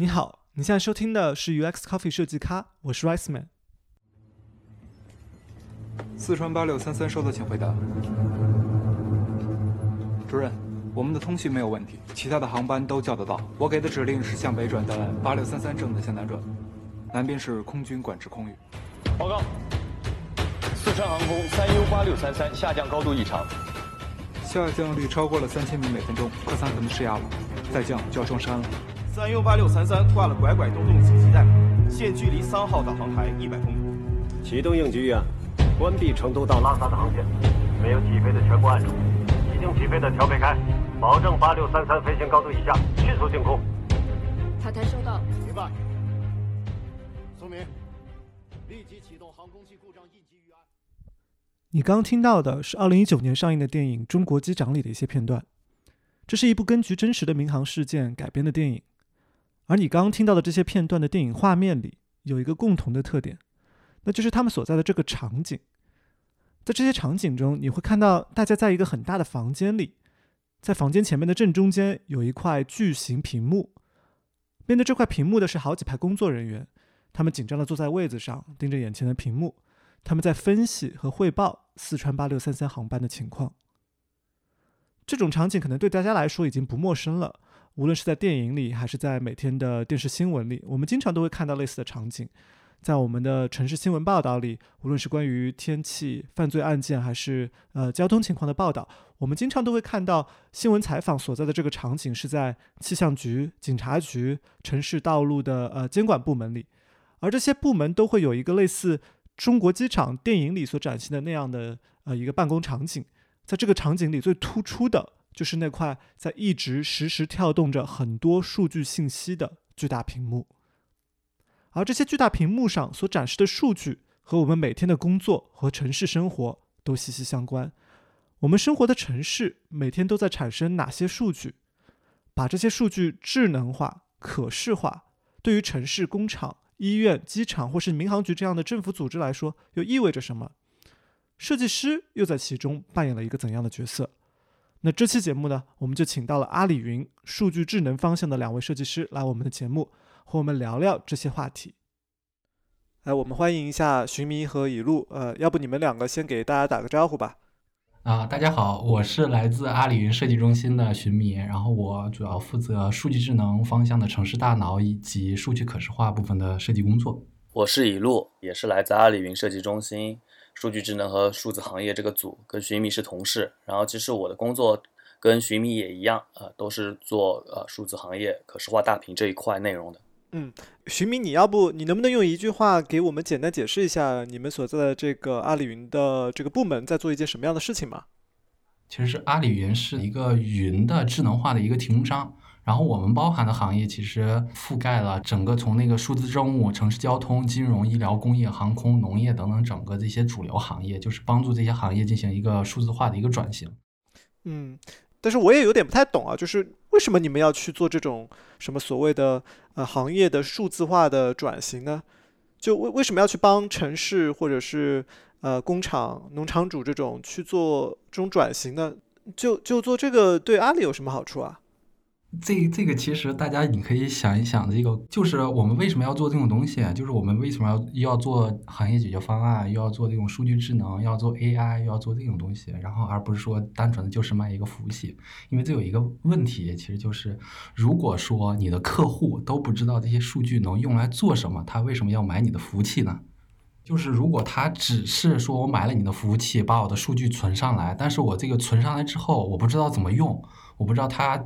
你好，你现在收听的是 UX Coffee 设计咖，我是 Rice Man。四川八六三三收到，请回答。主任，我们的通讯没有问题，其他的航班都叫得到。我给的指令是向北转的八六三三正的向南转，南边是空军管制空域。报告，四川航空三 U 八六三三下降高度异常，下降率超过了三千米每分钟，客舱可能失压了，再降就要撞山了。三 U 八六三三挂了拐拐动动紧急带，现距离三号导航台一百公里。启动应急预案，关闭成都到拉萨的航线，没有起飞的全部按住，已经起飞的调配开，保证八六三三飞行高度以下，迅速进空。塔台收到。明白。苏明，立即启动航空器故障应急预案。你刚听到的是二零一九年上映的电影《中国机长》里的一些片段，这是一部根据真实的民航事件改编的电影。而你刚刚听到的这些片段的电影画面里，有一个共同的特点，那就是他们所在的这个场景。在这些场景中，你会看到大家在一个很大的房间里，在房间前面的正中间有一块巨型屏幕，面对这块屏幕的是好几排工作人员，他们紧张地坐在位子上，盯着眼前的屏幕，他们在分析和汇报四川八六三三航班的情况。这种场景可能对大家来说已经不陌生了。无论是在电影里，还是在每天的电视新闻里，我们经常都会看到类似的场景。在我们的城市新闻报道里，无论是关于天气、犯罪案件，还是呃交通情况的报道，我们经常都会看到新闻采访所在的这个场景是在气象局、警察局、城市道路的呃监管部门里，而这些部门都会有一个类似中国机场电影里所展现的那样的呃一个办公场景。在这个场景里，最突出的。就是那块在一直实时跳动着很多数据信息的巨大屏幕，而这些巨大屏幕上所展示的数据和我们每天的工作和城市生活都息息相关。我们生活的城市每天都在产生哪些数据？把这些数据智能化、可视化，对于城市、工厂、医院、机场或是民航局这样的政府组织来说，又意味着什么？设计师又在其中扮演了一个怎样的角色？那这期节目呢，我们就请到了阿里云数据智能方向的两位设计师来我们的节目，和我们聊聊这些话题。来，我们欢迎一下寻迷和以路，呃，要不你们两个先给大家打个招呼吧。啊，大家好，我是来自阿里云设计中心的寻迷，然后我主要负责数据智能方向的城市大脑以及数据可视化部分的设计工作。我是以路，也是来自阿里云设计中心。数据智能和数字行业这个组跟寻觅是同事，然后其实我的工作跟寻觅也一样，呃，都是做呃数字行业可视化大屏这一块内容的。嗯，徐明，你要不你能不能用一句话给我们简单解释一下你们所在的这个阿里云的这个部门在做一件什么样的事情吗？其实是阿里云是一个云的智能化的一个提供商。然后我们包含的行业其实覆盖了整个从那个数字政务、城市交通、金融、医疗、工业、航空、农业等等整个这些主流行业，就是帮助这些行业进行一个数字化的一个转型。嗯，但是我也有点不太懂啊，就是为什么你们要去做这种什么所谓的呃行业的数字化的转型呢？就为为什么要去帮城市或者是呃工厂、农场主这种去做这种转型呢？就就做这个对阿里有什么好处啊？这这个其实大家你可以想一想，这个就是我们为什么要做这种东西？就是我们为什么要要做行业解决方案，又要做这种数据智能，要做 AI，又要做这种东西，然后而不是说单纯的就是卖一个服务器。因为这有一个问题，其实就是如果说你的客户都不知道这些数据能用来做什么，他为什么要买你的服务器呢？就是如果他只是说我买了你的服务器，把我的数据存上来，但是我这个存上来之后，我不知道怎么用，我不知道他。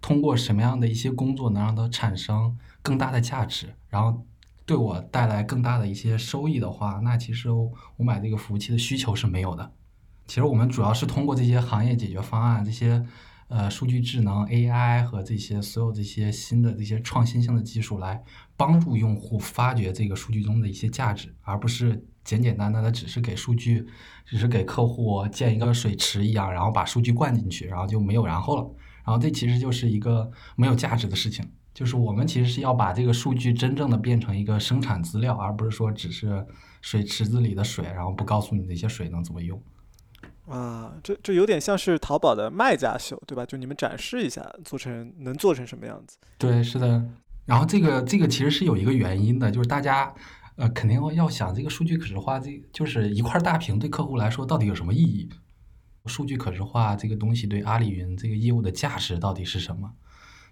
通过什么样的一些工作能让他产生更大的价值，然后对我带来更大的一些收益的话，那其实我买这个服务器的需求是没有的。其实我们主要是通过这些行业解决方案、这些呃数据智能、AI 和这些所有这些新的这些创新性的技术来帮助用户发掘这个数据中的一些价值，而不是简简单单的只是给数据，只是给客户建一个水池一样，然后把数据灌进去，然后就没有然后了。然后这其实就是一个没有价值的事情，就是我们其实是要把这个数据真正的变成一个生产资料，而不是说只是水池子里的水，然后不告诉你这些水能怎么用。啊，这这有点像是淘宝的卖家秀，对吧？就你们展示一下，做成能做成什么样子？对，是的。然后这个这个其实是有一个原因的，就是大家呃肯定要想这个数据可视化，这就是一块大屏对客户来说到底有什么意义？数据可视化这个东西对阿里云这个业务的价值到底是什么？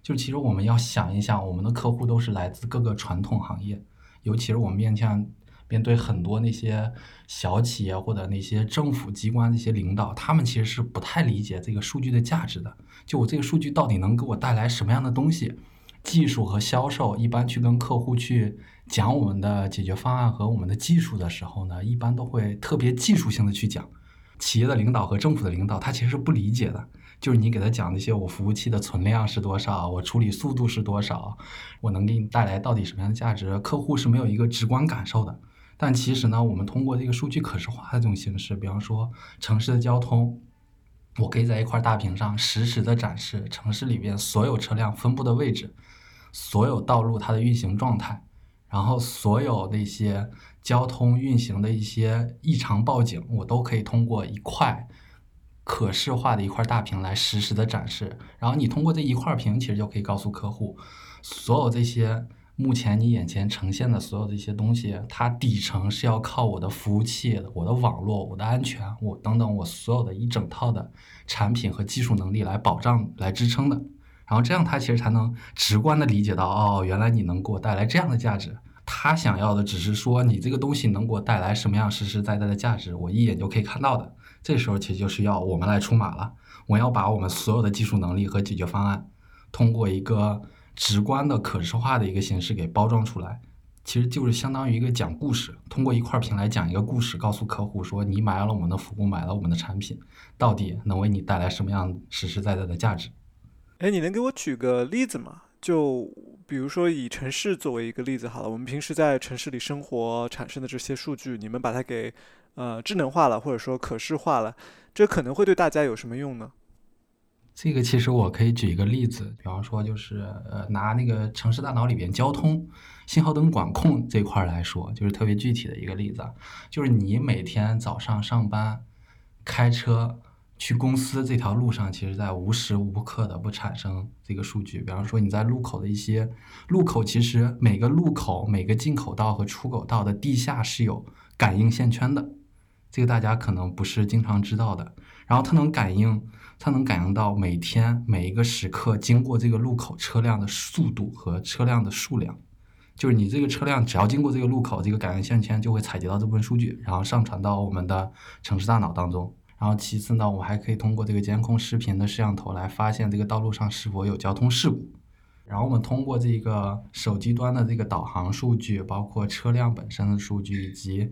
就其实我们要想一想，我们的客户都是来自各个传统行业，尤其是我们面向面对很多那些小企业或者那些政府机关这些领导，他们其实是不太理解这个数据的价值的。就我这个数据到底能给我带来什么样的东西？技术和销售一般去跟客户去讲我们的解决方案和我们的技术的时候呢，一般都会特别技术性的去讲。企业的领导和政府的领导，他其实是不理解的。就是你给他讲那些，我服务器的存量是多少，我处理速度是多少，我能给你带来到底什么样的价值，客户是没有一个直观感受的。但其实呢，我们通过这个数据可视化的这种形式，比方说城市的交通，我可以在一块大屏上实时的展示城市里边所有车辆分布的位置，所有道路它的运行状态，然后所有那些交通运行的一些异常报警，我都可以通过一块。可视化的一块大屏来实时的展示，然后你通过这一块屏，其实就可以告诉客户，所有这些目前你眼前呈现的所有的一些东西，它底层是要靠我的服务器、我的网络、我的安全、我等等我所有的一整套的产品和技术能力来保障、来支撑的。然后这样他其实才能直观的理解到，哦，原来你能给我带来这样的价值。他想要的只是说，你这个东西能给我带来什么样实实在在的价值，我一眼就可以看到的。这时候其实就是要我们来出马了，我要把我们所有的技术能力和解决方案，通过一个直观的可视化的一个形式给包装出来，其实就是相当于一个讲故事，通过一块屏来讲一个故事，告诉客户说你买了我们的服务，买了我们的产品，到底能为你带来什么样实实在在的价值？哎，你能给我举个例子吗？就比如说以城市作为一个例子好了，我们平时在城市里生活产生的这些数据，你们把它给。呃，智能化了，或者说可视化了，这可能会对大家有什么用呢？这个其实我可以举一个例子，比方说就是呃，拿那个城市大脑里边交通信号灯管控这块儿来说，就是特别具体的一个例子，就是你每天早上上班开车去公司这条路上，其实在无时无刻的不产生这个数据。比方说你在路口的一些路口，其实每个路口每个进口道和出口道的地下是有感应线圈的。这个大家可能不是经常知道的，然后它能感应，它能感应到每天每一个时刻经过这个路口车辆的速度和车辆的数量，就是你这个车辆只要经过这个路口，这个感应线圈就会采集到这部分数据，然后上传到我们的城市大脑当中。然后其次呢，我们还可以通过这个监控视频的摄像头来发现这个道路上是否有交通事故。然后我们通过这个手机端的这个导航数据，包括车辆本身的数据以及。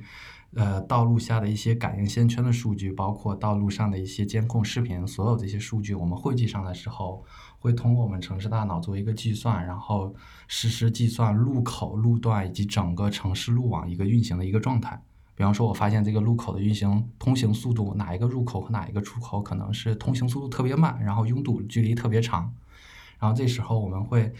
呃，道路下的一些感应线圈的数据，包括道路上的一些监控视频，所有这些数据我们汇集上来之后，会通过我们城市大脑做一个计算，然后实时计算路口、路段以及整个城市路网一个运行的一个状态。比方说，我发现这个路口的运行通行速度，哪一个入口和哪一个出口可能是通行速度特别慢，然后拥堵距离特别长，然后这时候我们会。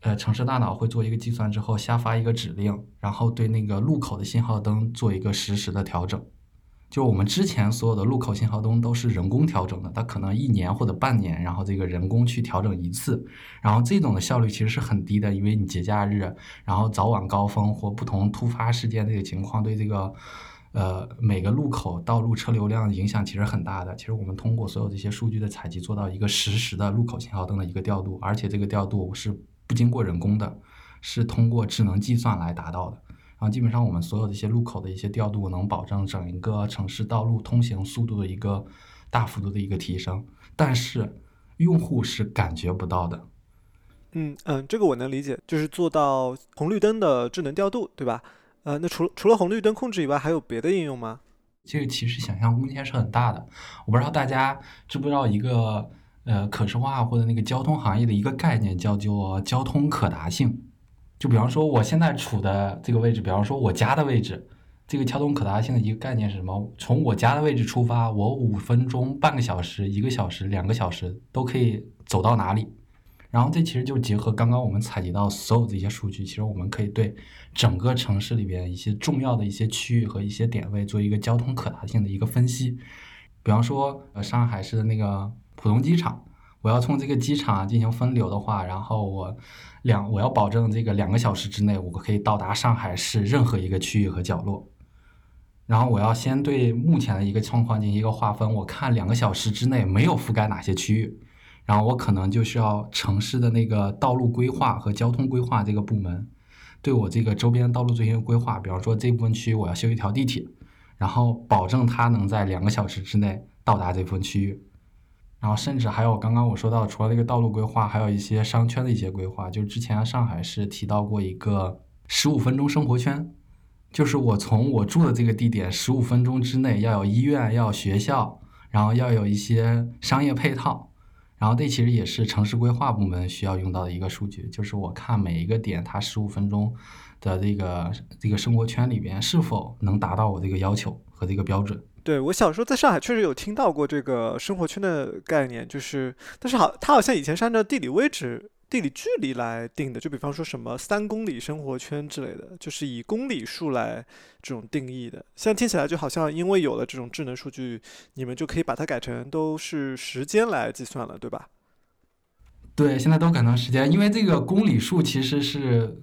呃，城市大脑会做一个计算之后，下发一个指令，然后对那个路口的信号灯做一个实时的调整。就我们之前所有的路口信号灯都是人工调整的，它可能一年或者半年，然后这个人工去调整一次，然后这种的效率其实是很低的，因为你节假日，然后早晚高峰或不同突发事件这个情况，对这个呃每个路口道路车流量影响其实很大的。其实我们通过所有这些数据的采集，做到一个实时的路口信号灯的一个调度，而且这个调度是。不经过人工的，是通过智能计算来达到的。然后基本上我们所有的一些路口的一些调度，能保证整一个城市道路通行速度的一个大幅度的一个提升。但是用户是感觉不到的。嗯嗯，这个我能理解，就是做到红绿灯的智能调度，对吧？呃，那除了除了红绿灯控制以外，还有别的应用吗？这个其实想象空间是很大的。我不知道大家知不知道一个。呃，可视化或者那个交通行业的一个概念叫做交通可达性。就比方说，我现在处的这个位置，比方说我家的位置，这个交通可达性的一个概念是什么？从我家的位置出发，我五分钟、半个小时、一个小时、两个小时都可以走到哪里。然后这其实就结合刚刚我们采集到所有这些数据，其实我们可以对整个城市里边一些重要的一些区域和一些点位做一个交通可达性的一个分析。比方说，呃，上海市的那个。浦东机场，我要从这个机场进行分流的话，然后我两我要保证这个两个小时之内，我可以到达上海市任何一个区域和角落。然后我要先对目前的一个状况进行一个划分，我看两个小时之内没有覆盖哪些区域，然后我可能就需要城市的那个道路规划和交通规划这个部门，对我这个周边道路进行规划。比方说这部分区域我要修一条地铁，然后保证它能在两个小时之内到达这部分区域。然后甚至还有刚刚我说到，除了这个道路规划，还有一些商圈的一些规划。就之前上海市提到过一个十五分钟生活圈。就是我从我住的这个地点十五分钟之内要有医院，要有学校，然后要有一些商业配套，然后这其实也是城市规划部门需要用到的一个数据。就是我看每一个点，它十五分钟的这个这个生活圈里边是否能达到我这个要求和这个标准。对我小时候在上海确实有听到过这个生活圈的概念，就是但是好，它好像以前是按照地理位置。地理距离来定的，就比方说什么三公里生活圈之类的，就是以公里数来这种定义的。现在听起来就好像因为有了这种智能数据，你们就可以把它改成都是时间来计算了，对吧？对，现在都改成时间，因为这个公里数其实是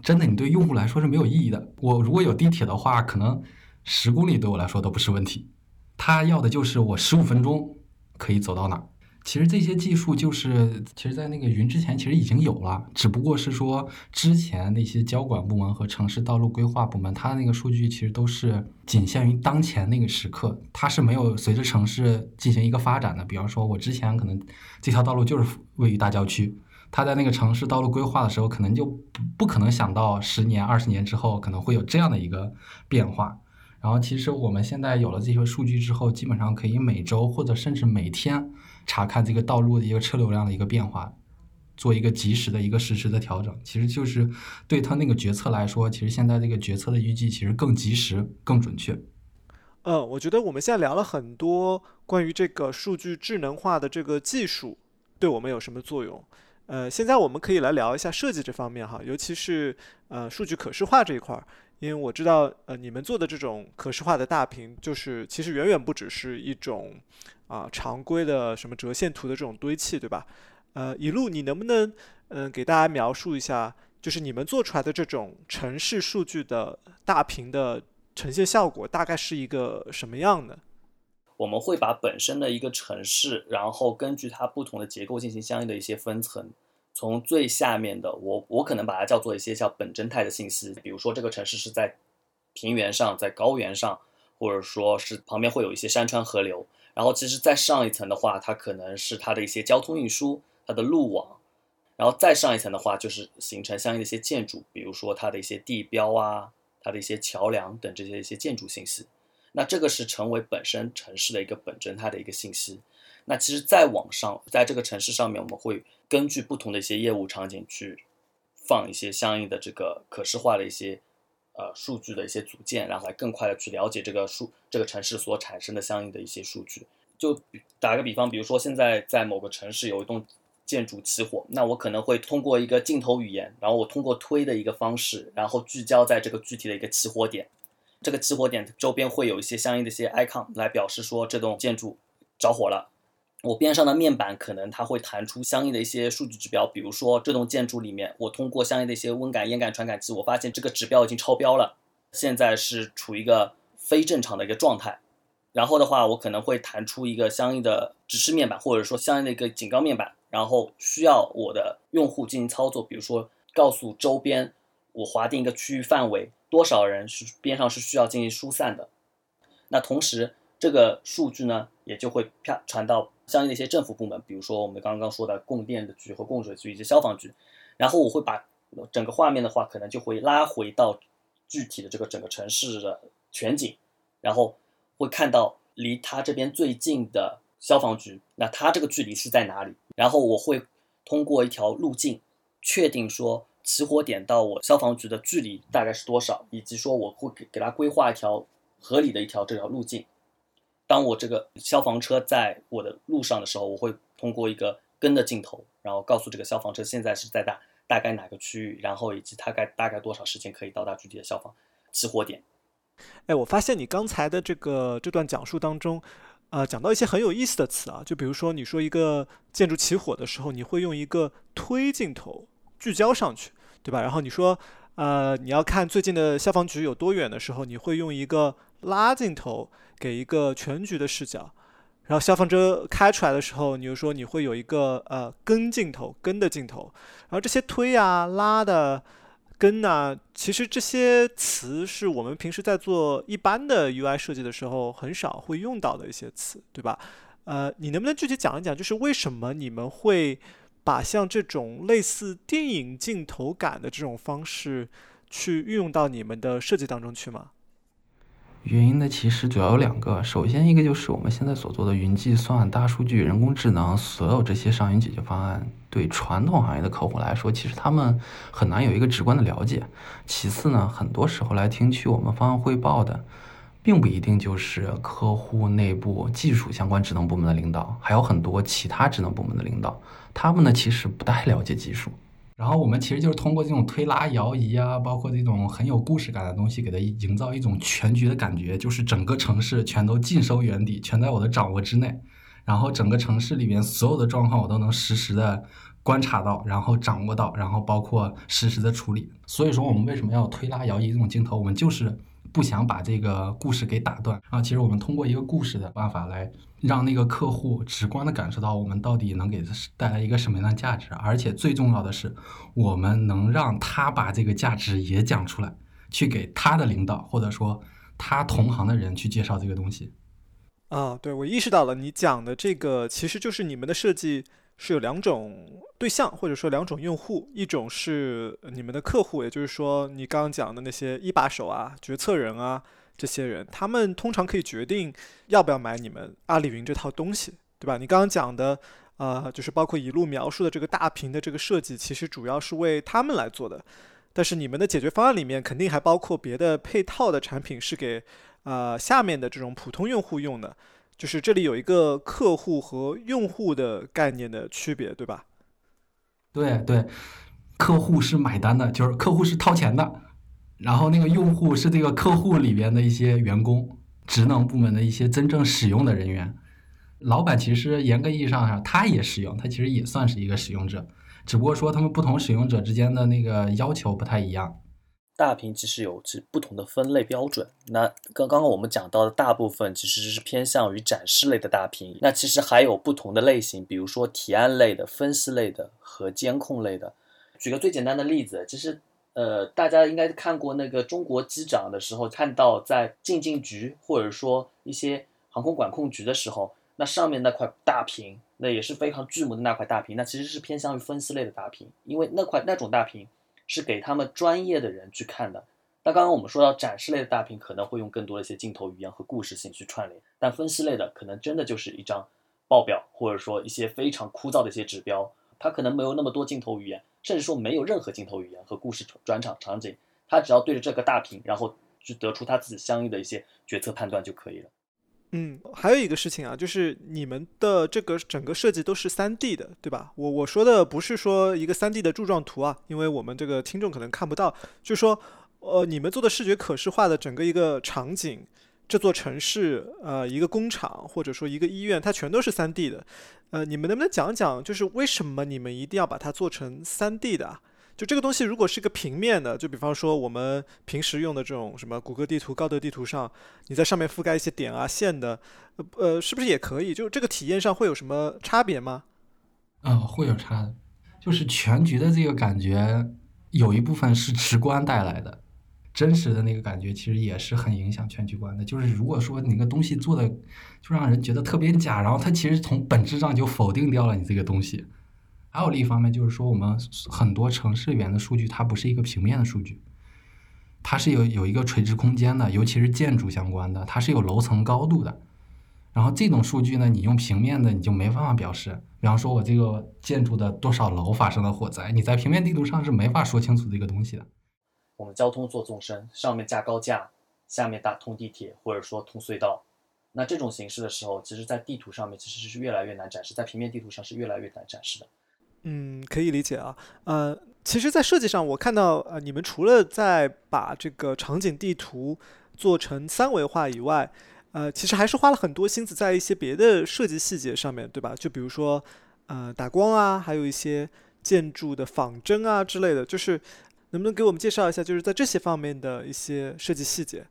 真的，你对用户来说是没有意义的。我如果有地铁的话，可能十公里对我来说都不是问题。他要的就是我十五分钟可以走到哪儿。其实这些技术就是，其实，在那个云之前其实已经有了，只不过是说之前那些交管部门和城市道路规划部门，它那个数据其实都是仅限于当前那个时刻，它是没有随着城市进行一个发展的。比方说，我之前可能这条道路就是位于大郊区，它在那个城市道路规划的时候，可能就不不可能想到十年、二十年之后可能会有这样的一个变化。然后，其实我们现在有了这些数据之后，基本上可以每周或者甚至每天。查看这个道路的一个车流量的一个变化，做一个及时的一个实时的调整，其实就是对他那个决策来说，其实现在这个决策的预计其实更及时、更准确。嗯，我觉得我们现在聊了很多关于这个数据智能化的这个技术对我们有什么作用。呃，现在我们可以来聊一下设计这方面哈，尤其是呃数据可视化这一块儿。因为我知道，呃，你们做的这种可视化的大屏，就是其实远远不只是一种啊常规的什么折线图的这种堆砌，对吧？呃，一路你能不能嗯给大家描述一下，就是你们做出来的这种城市数据的大屏的呈现效果大概是一个什么样的？我们会把本身的一个城市，然后根据它不同的结构进行相应的一些分层。从最下面的我，我可能把它叫做一些叫本真态的信息，比如说这个城市是在平原上，在高原上，或者说是旁边会有一些山川河流。然后其实再上一层的话，它可能是它的一些交通运输，它的路网。然后再上一层的话，就是形成相应的一些建筑，比如说它的一些地标啊，它的一些桥梁等这些一些建筑信息。那这个是成为本身城市的一个本真态的一个信息。那其实再往上，在这个城市上面，我们会根据不同的一些业务场景去放一些相应的这个可视化的一些呃数据的一些组件，然后来更快的去了解这个数这个城市所产生的相应的一些数据。就打个比方，比如说现在在某个城市有一栋建筑起火，那我可能会通过一个镜头语言，然后我通过推的一个方式，然后聚焦在这个具体的一个起火点，这个起火点周边会有一些相应的一些 icon 来表示说这栋建筑着火了。我边上的面板可能它会弹出相应的一些数据指标，比如说这栋建筑里面，我通过相应的一些温感、烟感传感器，我发现这个指标已经超标了，现在是处于一个非正常的一个状态。然后的话，我可能会弹出一个相应的指示面板，或者说相应的一个警告面板，然后需要我的用户进行操作，比如说告诉周边我划定一个区域范围，多少人是边上是需要进行疏散的。那同时，这个数据呢，也就会啪传到。相应的一些政府部门，比如说我们刚刚说的供电的局和供水局以及消防局，然后我会把整个画面的话，可能就会拉回到具体的这个整个城市的全景，然后会看到离他这边最近的消防局，那它这个距离是在哪里？然后我会通过一条路径确定说起火点到我消防局的距离大概是多少，以及说我会给给他规划一条合理的一条这条路径。当我这个消防车在我的路上的时候，我会通过一个跟的镜头，然后告诉这个消防车现在是在大大概哪个区域，然后以及大概大概多少时间可以到达具体的消防起火点。哎，我发现你刚才的这个这段讲述当中，呃，讲到一些很有意思的词啊，就比如说你说一个建筑起火的时候，你会用一个推镜头聚焦上去，对吧？然后你说，呃，你要看最近的消防局有多远的时候，你会用一个拉镜头给一个全局的视角。然后消防车开出来的时候，你就说你会有一个呃跟镜头，跟的镜头。然后这些推啊、拉的。跟呢，其实这些词是我们平时在做一般的 UI 设计的时候很少会用到的一些词，对吧？呃，你能不能具体讲一讲，就是为什么你们会把像这种类似电影镜头感的这种方式去运用到你们的设计当中去吗？原因呢，其实主要有两个。首先，一个就是我们现在所做的云计算、大数据、人工智能，所有这些上云解决方案，对传统行业的客户来说，其实他们很难有一个直观的了解。其次呢，很多时候来听取我们方案汇报的，并不一定就是客户内部技术相关职能部门的领导，还有很多其他职能部门的领导，他们呢其实不太了解技术。然后我们其实就是通过这种推拉摇移啊，包括这种很有故事感的东西，给它营造一种全局的感觉，就是整个城市全都尽收眼底，全在我的掌握之内。然后整个城市里面所有的状况，我都能实时的观察到，然后掌握到，然后包括实时的处理。所以说，我们为什么要推拉摇移这种镜头？我们就是不想把这个故事给打断啊。其实我们通过一个故事的办法来。让那个客户直观的感受到我们到底能给他带来一个什么样的价值，而且最重要的是，我们能让他把这个价值也讲出来，去给他的领导或者说他同行的人去介绍这个东西。啊，对，我意识到了，你讲的这个其实就是你们的设计是有两种对象或者说两种用户，一种是你们的客户，也就是说你刚刚讲的那些一把手啊、决策人啊。这些人，他们通常可以决定要不要买你们阿里云这套东西，对吧？你刚刚讲的，呃，就是包括一路描述的这个大屏的这个设计，其实主要是为他们来做的。但是你们的解决方案里面肯定还包括别的配套的产品，是给呃下面的这种普通用户用的。就是这里有一个客户和用户的概念的区别，对吧？对对，客户是买单的，就是客户是掏钱的。然后那个用户是这个客户里边的一些员工，职能部门的一些真正使用的人员。老板其实严格意义上他也使用，他其实也算是一个使用者，只不过说他们不同使用者之间的那个要求不太一样。大屏其实有其不同的分类标准。那刚刚刚我们讲到的大部分其实是偏向于展示类的大屏，那其实还有不同的类型，比如说提案类的、分析类的和监控类的。举个最简单的例子，其实。呃，大家应该看过那个中国机长的时候，看到在进境局或者说一些航空管控局的时候，那上面那块大屏，那也是非常巨幕的那块大屏，那其实是偏向于分析类的大屏，因为那块那种大屏是给他们专业的人去看的。那刚刚我们说到展示类的大屏，可能会用更多的一些镜头语言和故事性去串联，但分析类的可能真的就是一张报表，或者说一些非常枯燥的一些指标，它可能没有那么多镜头语言。甚至说没有任何镜头语言和故事转场场景，他只要对着这个大屏，然后去得出他自己相应的一些决策判断就可以了。嗯，还有一个事情啊，就是你们的这个整个设计都是三 D 的，对吧？我我说的不是说一个三 D 的柱状图啊，因为我们这个听众可能看不到，就说呃，你们做的视觉可视化的整个一个场景。这座城市，呃，一个工厂或者说一个医院，它全都是三 D 的，呃，你们能不能讲讲，就是为什么你们一定要把它做成三 D 的啊？就这个东西如果是个平面的，就比方说我们平时用的这种什么谷歌地图、高德地图上，你在上面覆盖一些点啊、线的，呃，是不是也可以？就这个体验上会有什么差别吗？嗯，会有差的，就是全局的这个感觉，有一部分是直观带来的。真实的那个感觉其实也是很影响全局观的。就是如果说你个东西做的就让人觉得特别假，然后它其实从本质上就否定掉了你这个东西。还有另一方面就是说，我们很多城市里面的数据它不是一个平面的数据，它是有有一个垂直空间的，尤其是建筑相关的，它是有楼层高度的。然后这种数据呢，你用平面的你就没办法表示。比方说我这个建筑的多少楼发生了火灾，你在平面地图上是没法说清楚这个东西的。我们交通做纵深，上面架高架，下面打通地铁，或者说通隧道，那这种形式的时候，其实，在地图上面其实是越来越难展示，在平面地图上是越来越难展示的。嗯，可以理解啊。呃，其实，在设计上，我看到呃，你们除了在把这个场景地图做成三维化以外，呃，其实还是花了很多心思在一些别的设计细节上面对吧？就比如说呃打光啊，还有一些建筑的仿真啊之类的，就是能不能给我们介绍一下，就是在这些方面的一些设计细节？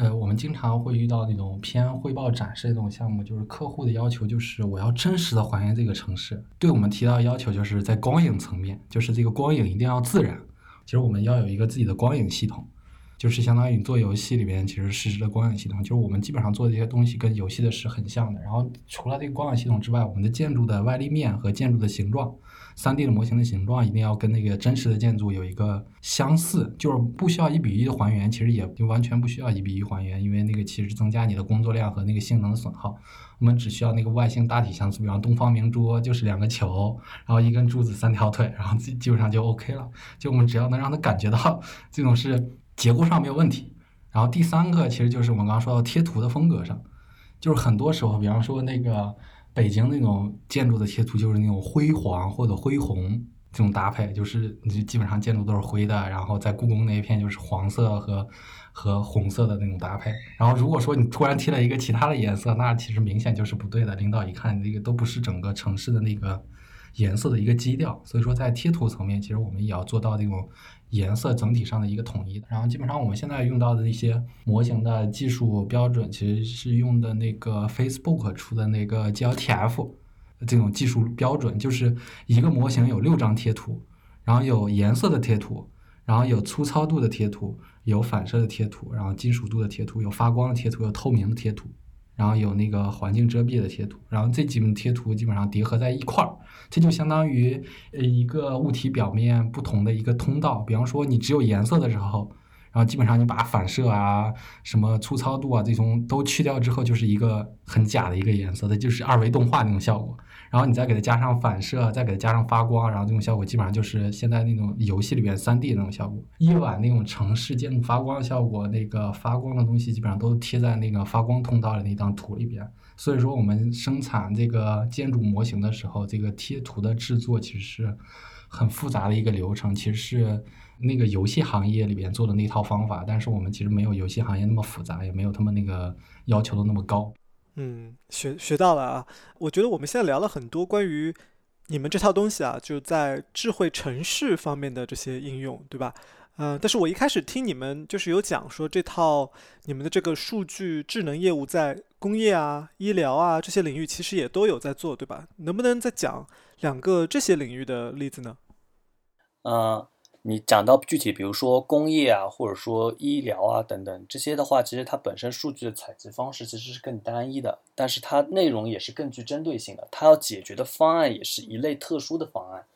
呃，我们经常会遇到那种偏汇报展示的这种项目，就是客户的要求就是我要真实的还原这个城市，对我们提到要求就是在光影层面，就是这个光影一定要自然。其实我们要有一个自己的光影系统，就是相当于你做游戏里边其实实时的光影系统，就是我们基本上做这些东西跟游戏的是很像的。然后除了这个光影系统之外，我们的建筑的外立面和建筑的形状。三 D 的模型的形状一定要跟那个真实的建筑有一个相似，就是不需要一比一的还原，其实也就完全不需要一比一还原，因为那个其实增加你的工作量和那个性能的损耗。我们只需要那个外形大体相似，比方东方明珠就是两个球，然后一根柱子三条腿，然后基基本上就 OK 了。就我们只要能让他感觉到这种是结构上没有问题。然后第三个其实就是我们刚刚说到贴图的风格上，就是很多时候，比方说那个。北京那种建筑的贴图就是那种灰黄或者灰红这种搭配，就是你基本上建筑都是灰的，然后在故宫那一片就是黄色和和红色的那种搭配。然后如果说你突然贴了一个其他的颜色，那其实明显就是不对的。领导一看，这个都不是整个城市的那个颜色的一个基调。所以说在贴图层面，其实我们也要做到这种。颜色整体上的一个统一，然后基本上我们现在用到的一些模型的技术标准，其实是用的那个 Facebook 出的那个 GLTF 这种技术标准，就是一个模型有六张贴图，然后有颜色的贴图，然后有粗糙度的贴图，有反射的贴图，然后金属度的贴图，有发光的贴图，有透明的贴图。然后有那个环境遮蔽的贴图，然后这几种贴图基本上叠合在一块儿，这就相当于呃一个物体表面不同的一个通道。比方说你只有颜色的时候，然后基本上你把反射啊、什么粗糙度啊这种都去掉之后，就是一个很假的一个颜色，它就是二维动画那种效果。然后你再给它加上反射，再给它加上发光，然后这种效果基本上就是现在那种游戏里边三 D 那种效果。夜晚那种城市建筑发光效果，那个发光的东西基本上都贴在那个发光通道的那张图里边。所以说我们生产这个建筑模型的时候，这个贴图的制作其实是很复杂的一个流程，其实是那个游戏行业里边做的那套方法，但是我们其实没有游戏行业那么复杂，也没有他们那个要求的那么高。嗯，学学到了啊！我觉得我们现在聊了很多关于你们这套东西啊，就在智慧城市方面的这些应用，对吧？嗯，但是我一开始听你们就是有讲说这套你们的这个数据智能业务在工业啊、医疗啊这些领域其实也都有在做，对吧？能不能再讲两个这些领域的例子呢？嗯。你讲到具体，比如说工业啊，或者说医疗啊等等这些的话，其实它本身数据的采集方式其实是更单一的，但是它内容也是更具针对性的，它要解决的方案也是一类特殊的方案，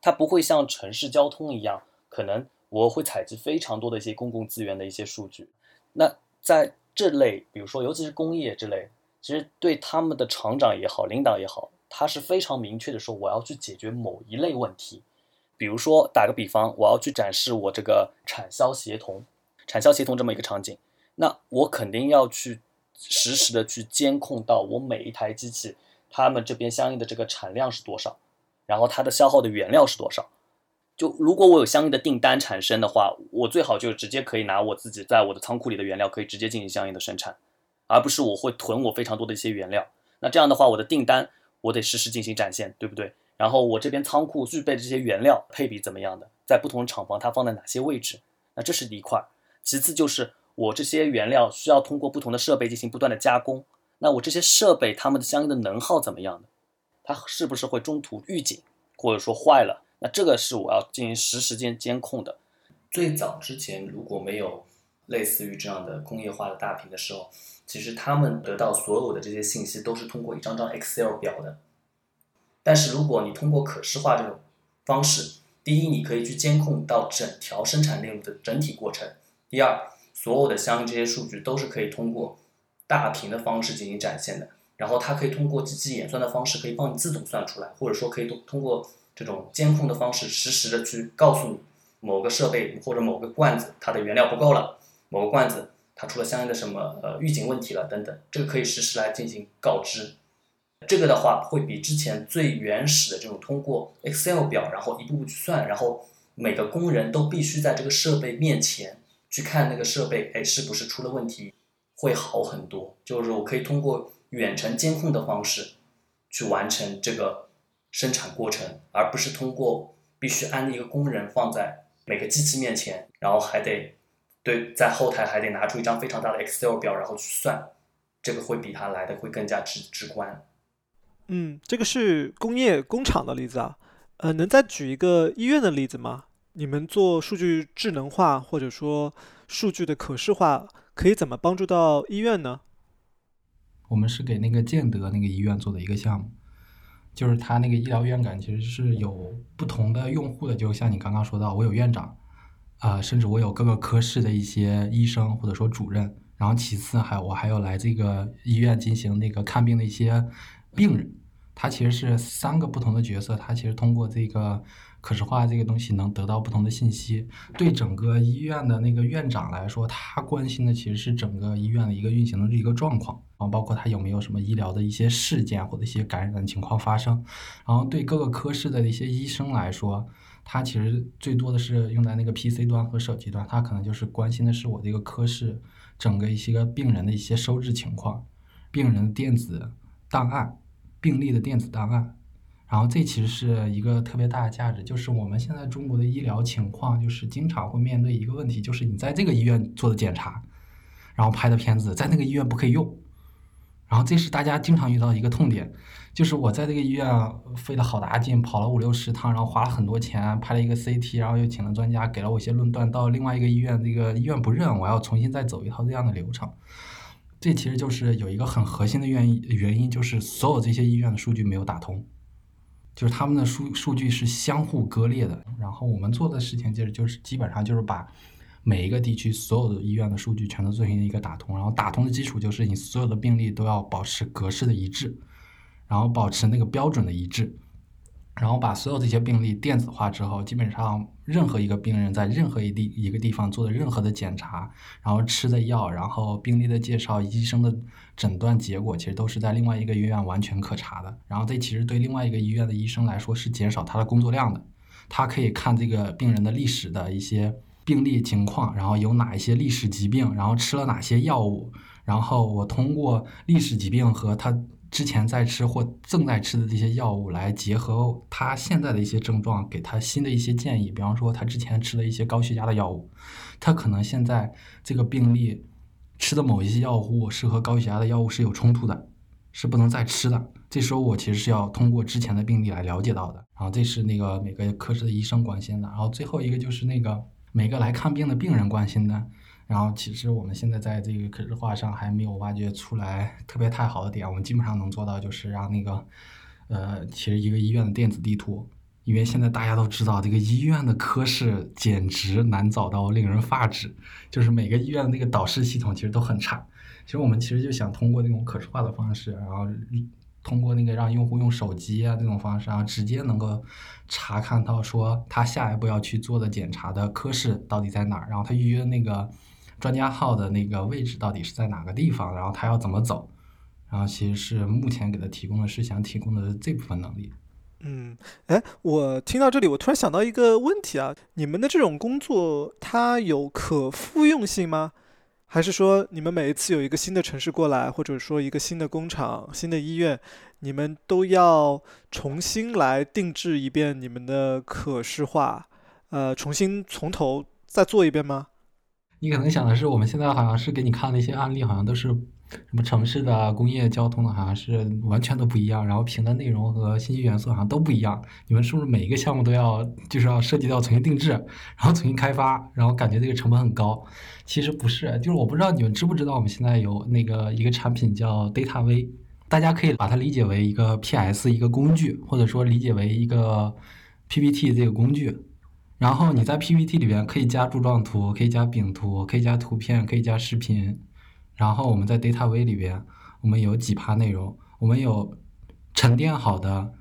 它不会像城市交通一样，可能我会采集非常多的一些公共资源的一些数据。那在这类，比如说尤其是工业这类，其实对他们的厂长也好，领导也好，他是非常明确的说，我要去解决某一类问题。比如说，打个比方，我要去展示我这个产销协同、产销协同这么一个场景，那我肯定要去实时的去监控到我每一台机器，他们这边相应的这个产量是多少，然后它的消耗的原料是多少。就如果我有相应的订单产生的话，我最好就直接可以拿我自己在我的仓库里的原料，可以直接进行相应的生产，而不是我会囤我非常多的一些原料。那这样的话，我的订单我得实时进行展现，对不对？然后我这边仓库具备的这些原料配比怎么样的，在不同的厂房它放在哪些位置？那这是一块。其次就是我这些原料需要通过不同的设备进行不断的加工，那我这些设备它们的相应的能耗怎么样的？它是不是会中途预警或者说坏了？那这个是我要进行实时间监控的。最早之前如果没有类似于这样的工业化的大屏的时候，其实他们得到所有的这些信息都是通过一张张 Excel 表的。但是如果你通过可视化这种方式，第一，你可以去监控到整条生产链路的整体过程；第二，所有的相应这些数据都是可以通过大屏的方式进行展现的。然后它可以通过机器演算的方式，可以帮你自动算出来，或者说可以通通过这种监控的方式，实时的去告诉你某个设备或者某个罐子它的原料不够了，某个罐子它出了相应的什么呃预警问题了等等，这个可以实时来进行告知。这个的话会比之前最原始的这种通过 Excel 表，然后一步步去算，然后每个工人都必须在这个设备面前去看那个设备，哎，是不是出了问题，会好很多。就是我可以通过远程监控的方式去完成这个生产过程，而不是通过必须安一个工人放在每个机器面前，然后还得对在后台还得拿出一张非常大的 Excel 表，然后去算，这个会比它来的会更加直直观。嗯，这个是工业工厂的例子啊，呃，能再举一个医院的例子吗？你们做数据智能化或者说数据的可视化，可以怎么帮助到医院呢？我们是给那个建德那个医院做的一个项目，就是他那个医疗院感其实是有不同的用户的，就像你刚刚说到，我有院长，啊，甚至我有各个科室的一些医生或者说主任，然后其次还我还有来这个医院进行那个看病的一些病人，他其实是三个不同的角色，他其实通过这个。可视化这个东西能得到不同的信息，对整个医院的那个院长来说，他关心的其实是整个医院的一个运行的一个状况，然后包括他有没有什么医疗的一些事件或者一些感染的情况发生。然后对各个科室的一些医生来说，他其实最多的是用在那个 PC 端和手机端，他可能就是关心的是我这个科室整个一些个病人的一些收治情况，病人的电子档案，病历的电子档案。然后这其实是一个特别大的价值，就是我们现在中国的医疗情况，就是经常会面对一个问题，就是你在这个医院做的检查，然后拍的片子，在那个医院不可以用。然后这是大家经常遇到一个痛点，就是我在这个医院费了好大劲，跑了五六十趟，然后花了很多钱拍了一个 CT，然后又请了专家给了我一些论断，到另外一个医院，这个医院不认，我要重新再走一套这样的流程。这其实就是有一个很核心的原因，原因就是所有这些医院的数据没有打通。就是他们的数数据是相互割裂的，然后我们做的事情就是就是基本上就是把每一个地区所有的医院的数据全都进行一个打通，然后打通的基础就是你所有的病例都要保持格式的一致，然后保持那个标准的一致。然后把所有这些病例电子化之后，基本上任何一个病人在任何一地一个地方做的任何的检查，然后吃的药，然后病例的介绍，医生的诊断结果，其实都是在另外一个医院完全可查的。然后这其实对另外一个医院的医生来说是减少他的工作量的，他可以看这个病人的历史的一些病例情况，然后有哪一些历史疾病，然后吃了哪些药物，然后我通过历史疾病和他。之前在吃或正在吃的这些药物，来结合他现在的一些症状，给他新的一些建议。比方说，他之前吃了一些高血压的药物，他可能现在这个病例吃的某一些药物是和高血压的药物是有冲突的，是不能再吃的。这时候我其实是要通过之前的病例来了解到的。然后这是那个每个科室的医生关心的。然后最后一个就是那个每个来看病的病人关心的。然后其实我们现在在这个可视化上还没有挖掘出来特别太好的点，我们基本上能做到就是让那个，呃，其实一个医院的电子地图，因为现在大家都知道这个医院的科室简直难找到，令人发指，就是每个医院的那个导视系统其实都很差。其实我们其实就想通过那种可视化的方式，然后通过那个让用户用手机啊这种方式，然后直接能够查看到说他下一步要去做的检查的科室到底在哪儿，然后他预约那个。专家号的那个位置到底是在哪个地方？然后他要怎么走？然后其实是目前给他提供的是想提供的这部分能力。嗯，哎，我听到这里，我突然想到一个问题啊，你们的这种工作它有可复用性吗？还是说你们每一次有一个新的城市过来，或者说一个新的工厂、新的医院，你们都要重新来定制一遍你们的可视化，呃，重新从头再做一遍吗？你可能想的是，我们现在好像是给你看的一些案例，好像都是什么城市的、工业、交通的，好像是完全都不一样。然后评的内容和信息元素好像都不一样。你们是不是每一个项目都要就是要涉及到重新定制，然后重新开发，然后感觉这个成本很高？其实不是，就是我不知道你们知不知道，我们现在有那个一个产品叫 DataV，大家可以把它理解为一个 PS 一个工具，或者说理解为一个 PPT 这个工具。然后你在 PPT 里边可以加柱状图，可以加饼图，可以加图片，可以加视频。然后我们在 DataV 里边，我们有几趴内容，我们有沉淀好的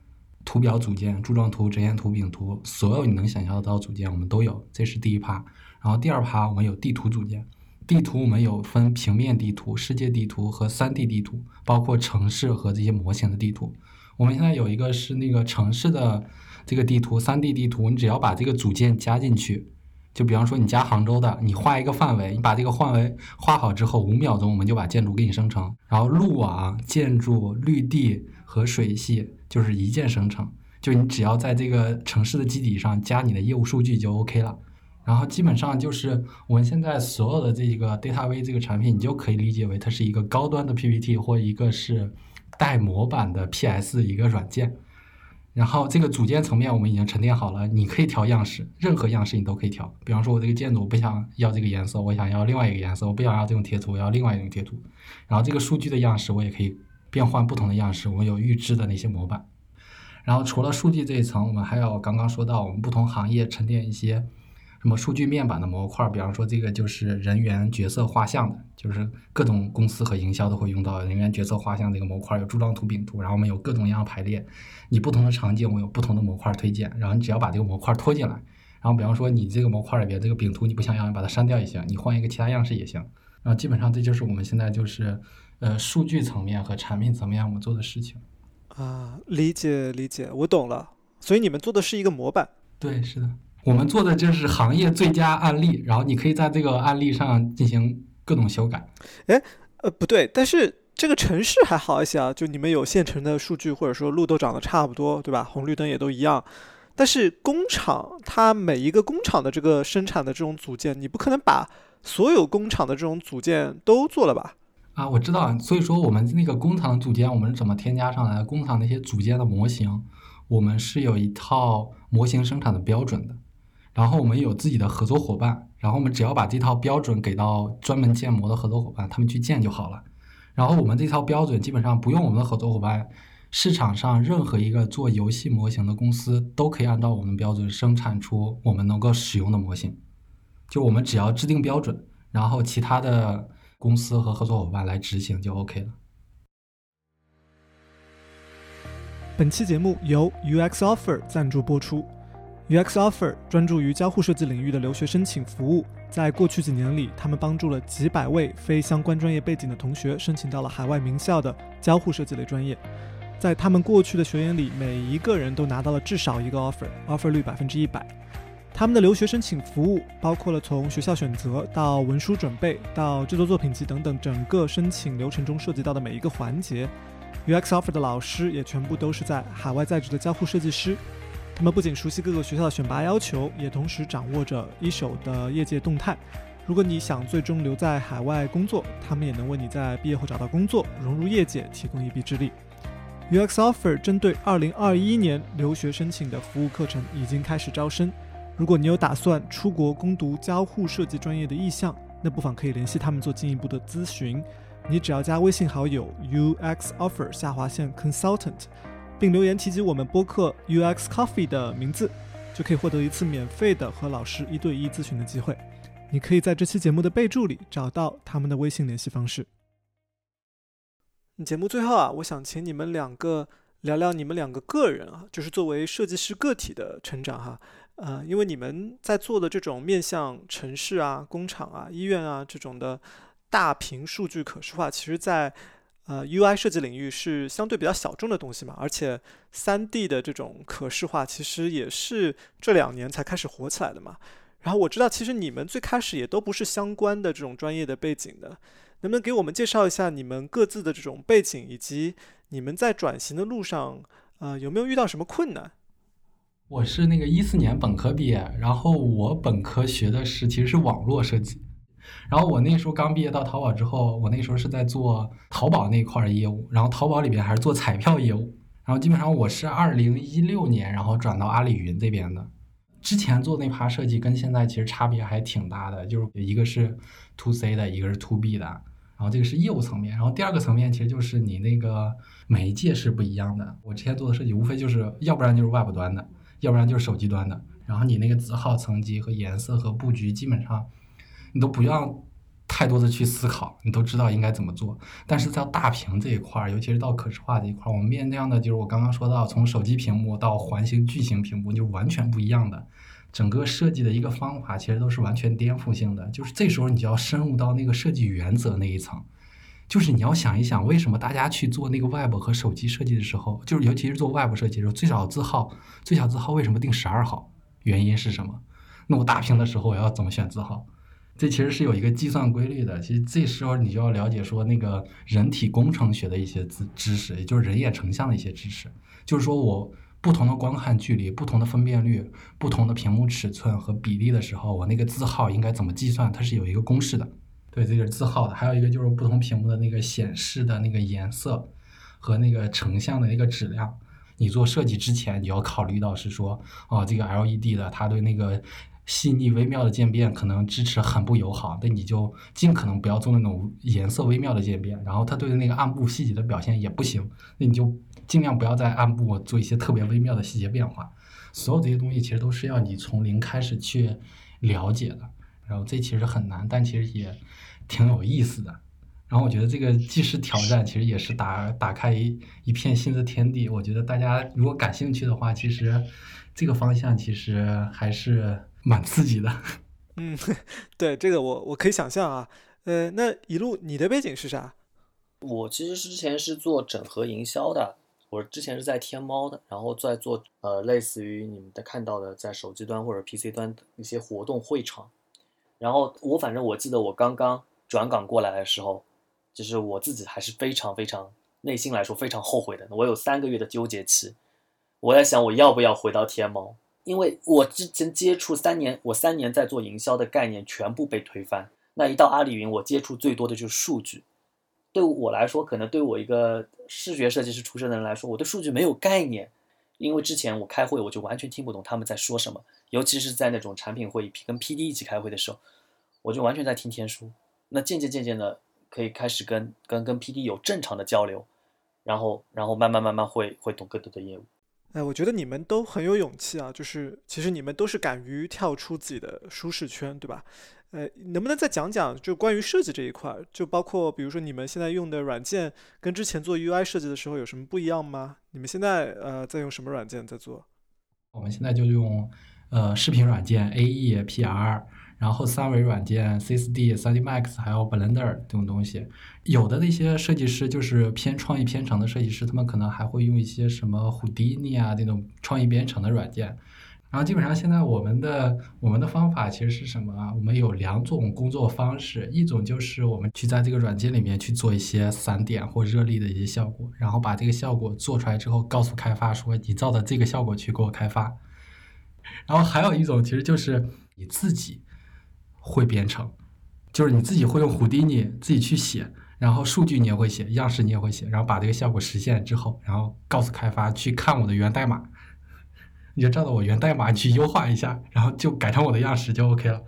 图表组件，柱状图、折线图、饼图，所有你能想象得到组件我们都有，这是第一趴。然后第二趴我们有地图组件，地图我们有分平面地图、世界地图和 3D 地图，包括城市和这些模型的地图。我们现在有一个是那个城市的。这个地图，三 D 地图，你只要把这个组件加进去，就比方说你加杭州的，你画一个范围，你把这个范围画好之后，五秒钟我们就把建筑给你生成，然后路网、建筑、绿地和水系就是一键生成，就你只要在这个城市的基底上加你的业务数据就 OK 了。然后基本上就是我们现在所有的这个 DataV 这个产品，你就可以理解为它是一个高端的 PPT 或一个是带模板的 PS 一个软件。然后这个组件层面我们已经沉淀好了，你可以调样式，任何样式你都可以调。比方说，我这个建筑我不想要这个颜色，我想要另外一个颜色，我不想要这种贴图，我要另外一种贴图。然后这个数据的样式我也可以变换不同的样式，我们有预知的那些模板。然后除了数据这一层，我们还有刚刚说到我们不同行业沉淀一些。什么数据面板的模块，比方说这个就是人员角色画像的，就是各种公司和营销都会用到人员角色画像这个模块，有柱状图、饼图，然后我们有各种各样排列。你不同的场景，我有不同的模块推荐，然后你只要把这个模块拖进来，然后比方说你这个模块里边这个饼图你不想要，你把它删掉也行，你换一个其他样式也行。然后基本上这就是我们现在就是呃数据层面和产品层面我们做的事情。啊，理解理解，我懂了。所以你们做的是一个模板？对，是的。我们做的就是行业最佳案例，然后你可以在这个案例上进行各种修改。哎，呃，不对，但是这个城市还好一些啊，就你们有现成的数据，或者说路都长得差不多，对吧？红绿灯也都一样。但是工厂它每一个工厂的这个生产的这种组件，你不可能把所有工厂的这种组件都做了吧？啊，我知道。所以说我们那个工厂组件，我们是怎么添加上来？工厂那些组件的模型，我们是有一套模型生产的标准的。然后我们有自己的合作伙伴，然后我们只要把这套标准给到专门建模的合作伙伴，他们去建就好了。然后我们这套标准基本上不用我们的合作伙伴，市场上任何一个做游戏模型的公司都可以按照我们标准生产出我们能够使用的模型。就我们只要制定标准，然后其他的公司和合作伙伴来执行就 OK 了。本期节目由 UX Offer 赞助播出。UX Offer 专注于交互设计领域的留学申请服务，在过去几年里，他们帮助了几百位非相关专业背景的同学申请到了海外名校的交互设计类专业。在他们过去的学员里，每一个人都拿到了至少一个 offer，offer 率百分之一百。他们的留学申请服务包括了从学校选择到文书准备到制作作品集等等，整个申请流程中涉及到的每一个环节，UX Offer 的老师也全部都是在海外在职的交互设计师。他们不仅熟悉各个学校的选拔要求，也同时掌握着一手的业界动态。如果你想最终留在海外工作，他们也能为你在毕业后找到工作、融入业界提供一臂之力。UX Offer 针对2021年留学申请的服务课程已经开始招生。如果你有打算出国攻读交互设计专业的意向，那不妨可以联系他们做进一步的咨询。你只要加微信好友 UX Offer 下划线 Consultant。并留言提及我们播客 UX Coffee 的名字，就可以获得一次免费的和老师一对一咨询的机会。你可以在这期节目的备注里找到他们的微信联系方式。节目最后啊，我想请你们两个聊聊你们两个个人啊，就是作为设计师个体的成长哈。呃，因为你们在做的这种面向城市啊、工厂啊、医院啊这种的大屏数据可视化，其实在呃，UI 设计领域是相对比较小众的东西嘛，而且三 D 的这种可视化其实也是这两年才开始火起来的嘛。然后我知道，其实你们最开始也都不是相关的这种专业的背景的，能不能给我们介绍一下你们各自的这种背景，以及你们在转型的路上，呃，有没有遇到什么困难？我是那个一四年本科毕业，然后我本科学的是其实是网络设计。然后我那时候刚毕业到淘宝之后，我那时候是在做淘宝那块儿业务，然后淘宝里边还是做彩票业务。然后基本上我是二零一六年，然后转到阿里云这边的。之前做那趴设计跟现在其实差别还挺大的，就是一个是 to C 的，一个是 to B 的。然后这个是业务层面，然后第二个层面其实就是你那个媒介是不一样的。我之前做的设计无非就是要不然就是 Web 端的，要不然就是手机端的。然后你那个字号层级和颜色和布局基本上。你都不要太多的去思考，你都知道应该怎么做。但是在大屏这一块儿，尤其是到可视化这一块儿，我们面对的就是我刚刚说到，从手机屏幕到环形巨型屏幕，就完全不一样的。整个设计的一个方法，其实都是完全颠覆性的。就是这时候，你就要深入到那个设计原则那一层，就是你要想一想，为什么大家去做那个 Web 和手机设计的时候，就是尤其是做 Web 设计的时候，最小字号最小字号为什么定十二号？原因是什么？那我大屏的时候我要怎么选字号。这其实是有一个计算规律的。其实这时候你就要了解说那个人体工程学的一些知知识，也就是人眼成像的一些知识。就是说我不同的观看距离、不同的分辨率、不同的屏幕尺寸和比例的时候，我那个字号应该怎么计算？它是有一个公式的。对，这个字号的。还有一个就是不同屏幕的那个显示的那个颜色和那个成像的那个质量。你做设计之前，你要考虑到是说，哦，这个 LED 的它对那个。细腻微妙的渐变可能支持很不友好，那你就尽可能不要做那种颜色微妙的渐变。然后它对那个暗部细节的表现也不行，那你就尽量不要在暗部做一些特别微妙的细节变化。所有这些东西其实都是要你从零开始去了解的。然后这其实很难，但其实也挺有意思的。然后我觉得这个既是挑战，其实也是打打开一一片新的天地。我觉得大家如果感兴趣的话，其实这个方向其实还是。蛮刺激的，嗯，对这个我我可以想象啊，呃，那一路你的背景是啥？我其实之前是做整合营销的，我之前是在天猫的，然后在做呃类似于你们的看到的在手机端或者 PC 端一些活动会场，然后我反正我记得我刚刚转岗过来的时候，就是我自己还是非常非常内心来说非常后悔的，我有三个月的纠结期，我在想我要不要回到天猫。因为我之前接触三年，我三年在做营销的概念全部被推翻。那一到阿里云，我接触最多的就是数据。对我来说，可能对我一个视觉设计师出身的人来说，我对数据没有概念。因为之前我开会，我就完全听不懂他们在说什么，尤其是在那种产品会议跟 PD 一起开会的时候，我就完全在听天书。那渐渐渐渐的，可以开始跟跟跟 PD 有正常的交流，然后然后慢慢慢慢会会懂更多的业务。哎，我觉得你们都很有勇气啊！就是其实你们都是敢于跳出自己的舒适圈，对吧？呃，能不能再讲讲就关于设计这一块？就包括比如说你们现在用的软件跟之前做 UI 设计的时候有什么不一样吗？你们现在呃在用什么软件在做？我们现在就用呃视频软件 AE PR。然后三维软件 C4D、3D Max 还有 Blender 这种东西，有的那些设计师就是偏创意编程的设计师，他们可能还会用一些什么 Houdini 啊这种创意编程的软件。然后基本上现在我们的我们的方法其实是什么啊？我们有两种工作方式，一种就是我们去在这个软件里面去做一些散点或热力的一些效果，然后把这个效果做出来之后，告诉开发说你照着这个效果去给我开发。然后还有一种其实就是你自己。会编程，就是你自己会用胡迪尼自己去写，然后数据你也会写，样式你也会写，然后把这个效果实现之后，然后告诉开发去看我的源代码，你就照着我源代码去优化一下，然后就改成我的样式就 OK 了。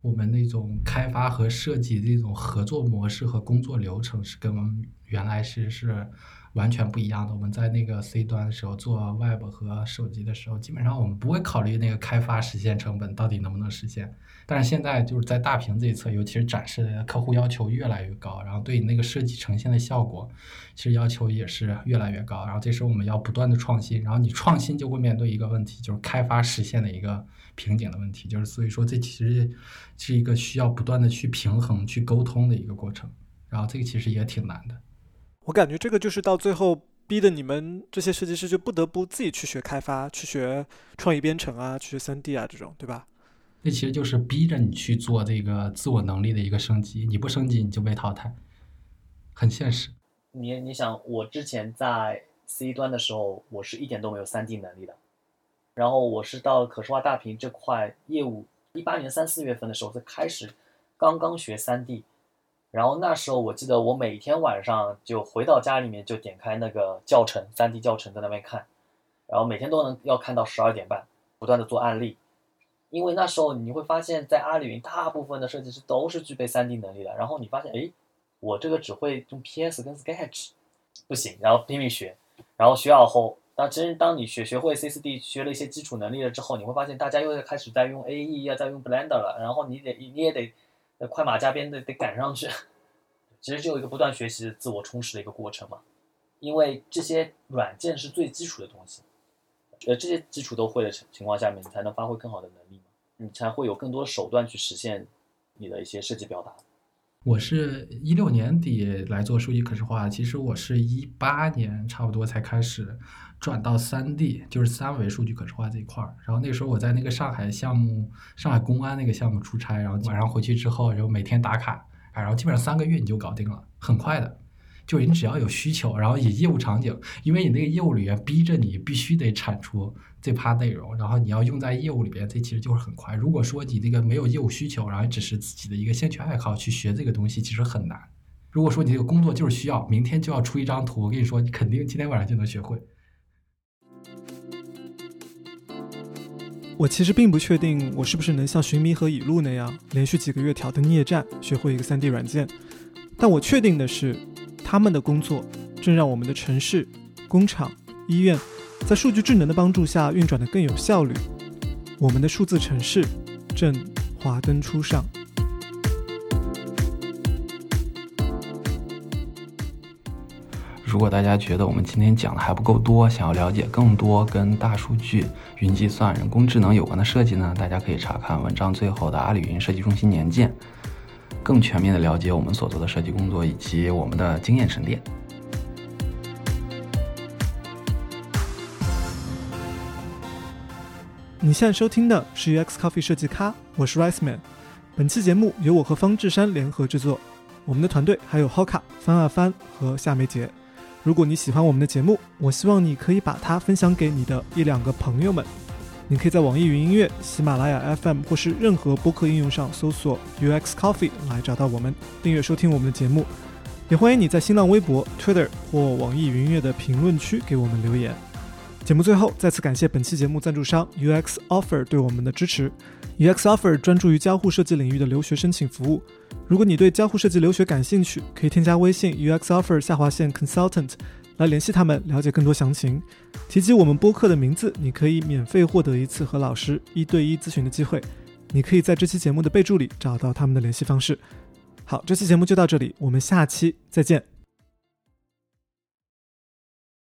我们那种开发和设计这种合作模式和工作流程是跟我们原来是是完全不一样的。我们在那个 C 端的时候做 Web 和手机的时候，基本上我们不会考虑那个开发实现成本到底能不能实现。但是现在就是在大屏这一侧，尤其是展示的客户要求越来越高，然后对你那个设计呈现的效果，其实要求也是越来越高。然后这时候我们要不断的创新，然后你创新就会面对一个问题，就是开发实现的一个瓶颈的问题。就是所以说这其实是一个需要不断的去平衡、去沟通的一个过程。然后这个其实也挺难的。我感觉这个就是到最后逼的你们这些设计师就不得不自己去学开发、去学创意编程啊、去学三 D 啊这种，对吧？这其实就是逼着你去做这个自我能力的一个升级，你不升级你就被淘汰，很现实。你你想，我之前在 C 端的时候，我是一点都没有三 D 能力的，然后我是到可视化大屏这块业务，一八年三四月份的时候才开始刚刚学三 D，然后那时候我记得我每天晚上就回到家里面就点开那个教程，三 D 教程在那边看，然后每天都能要看到十二点半，不断的做案例。因为那时候你会发现在阿里云，大部分的设计师都是具备 3D 能力的。然后你发现，哎，我这个只会用 PS 跟 Sketch，不行。然后拼命学，然后学好后，当真当你学学会 C4D，学了一些基础能力了之后，你会发现大家又在开始在用 AE 啊，在用 Blender 了。然后你得你也得快马加鞭的得赶上去。其实就有一个不断学习、自我充实的一个过程嘛。因为这些软件是最基础的东西。呃，这些基础都会的情情况下面，你才能发挥更好的能力嘛，你才会有更多手段去实现你的一些设计表达。我是一六年底来做数据可视化，其实我是一八年差不多才开始转到三 D，就是三维数据可视化这一块儿。然后那时候我在那个上海项目，上海公安那个项目出差，然后晚上回去之后，然后每天打卡，然后基本上三个月你就搞定了，很快的。就你只要有需求，然后以业务场景，因为你那个业务里面逼着你必须得产出这趴内容，然后你要用在业务里边，这其实就是很快。如果说你那个没有业务需求，然后只是自己的一个兴趣爱好去学这个东西，其实很难。如果说你这个工作就是需要明天就要出一张图，我跟你说，你肯定今天晚上就能学会。我其实并不确定我是不是能像寻迷和乙路那样连续几个月挑灯夜战学会一个 3D 软件，但我确定的是。他们的工作正让我们的城市、工厂、医院在数据智能的帮助下运转得更有效率。我们的数字城市正华灯初上。如果大家觉得我们今天讲的还不够多，想要了解更多跟大数据、云计算、人工智能有关的设计呢，大家可以查看文章最后的阿里云设计中心年鉴。更全面的了解我们所做的设计工作以及我们的经验沉淀。你现在收听的是 UX Coffee 设计咖，我是 Rice Man。本期节目由我和方志山联合制作，我们的团队还有 Hoka、翻啊翻和夏梅杰。如果你喜欢我们的节目，我希望你可以把它分享给你的一两个朋友们。你可以在网易云音乐、喜马拉雅 FM 或是任何播客应用上搜索 UX Coffee 来找到我们，订阅收听我们的节目。也欢迎你在新浪微博、Twitter 或网易云音乐的评论区给我们留言。节目最后再次感谢本期节目赞助商 UX Offer 对我们的支持。UX Offer 专注于交互设计领域的留学申请服务。如果你对交互设计留学感兴趣，可以添加微信 UX Offer 下划线 Consultant。来联系他们，了解更多详情。提及我们播客的名字，你可以免费获得一次和老师一对一咨询的机会。你可以在这期节目的备注里找到他们的联系方式。好，这期节目就到这里，我们下期再见。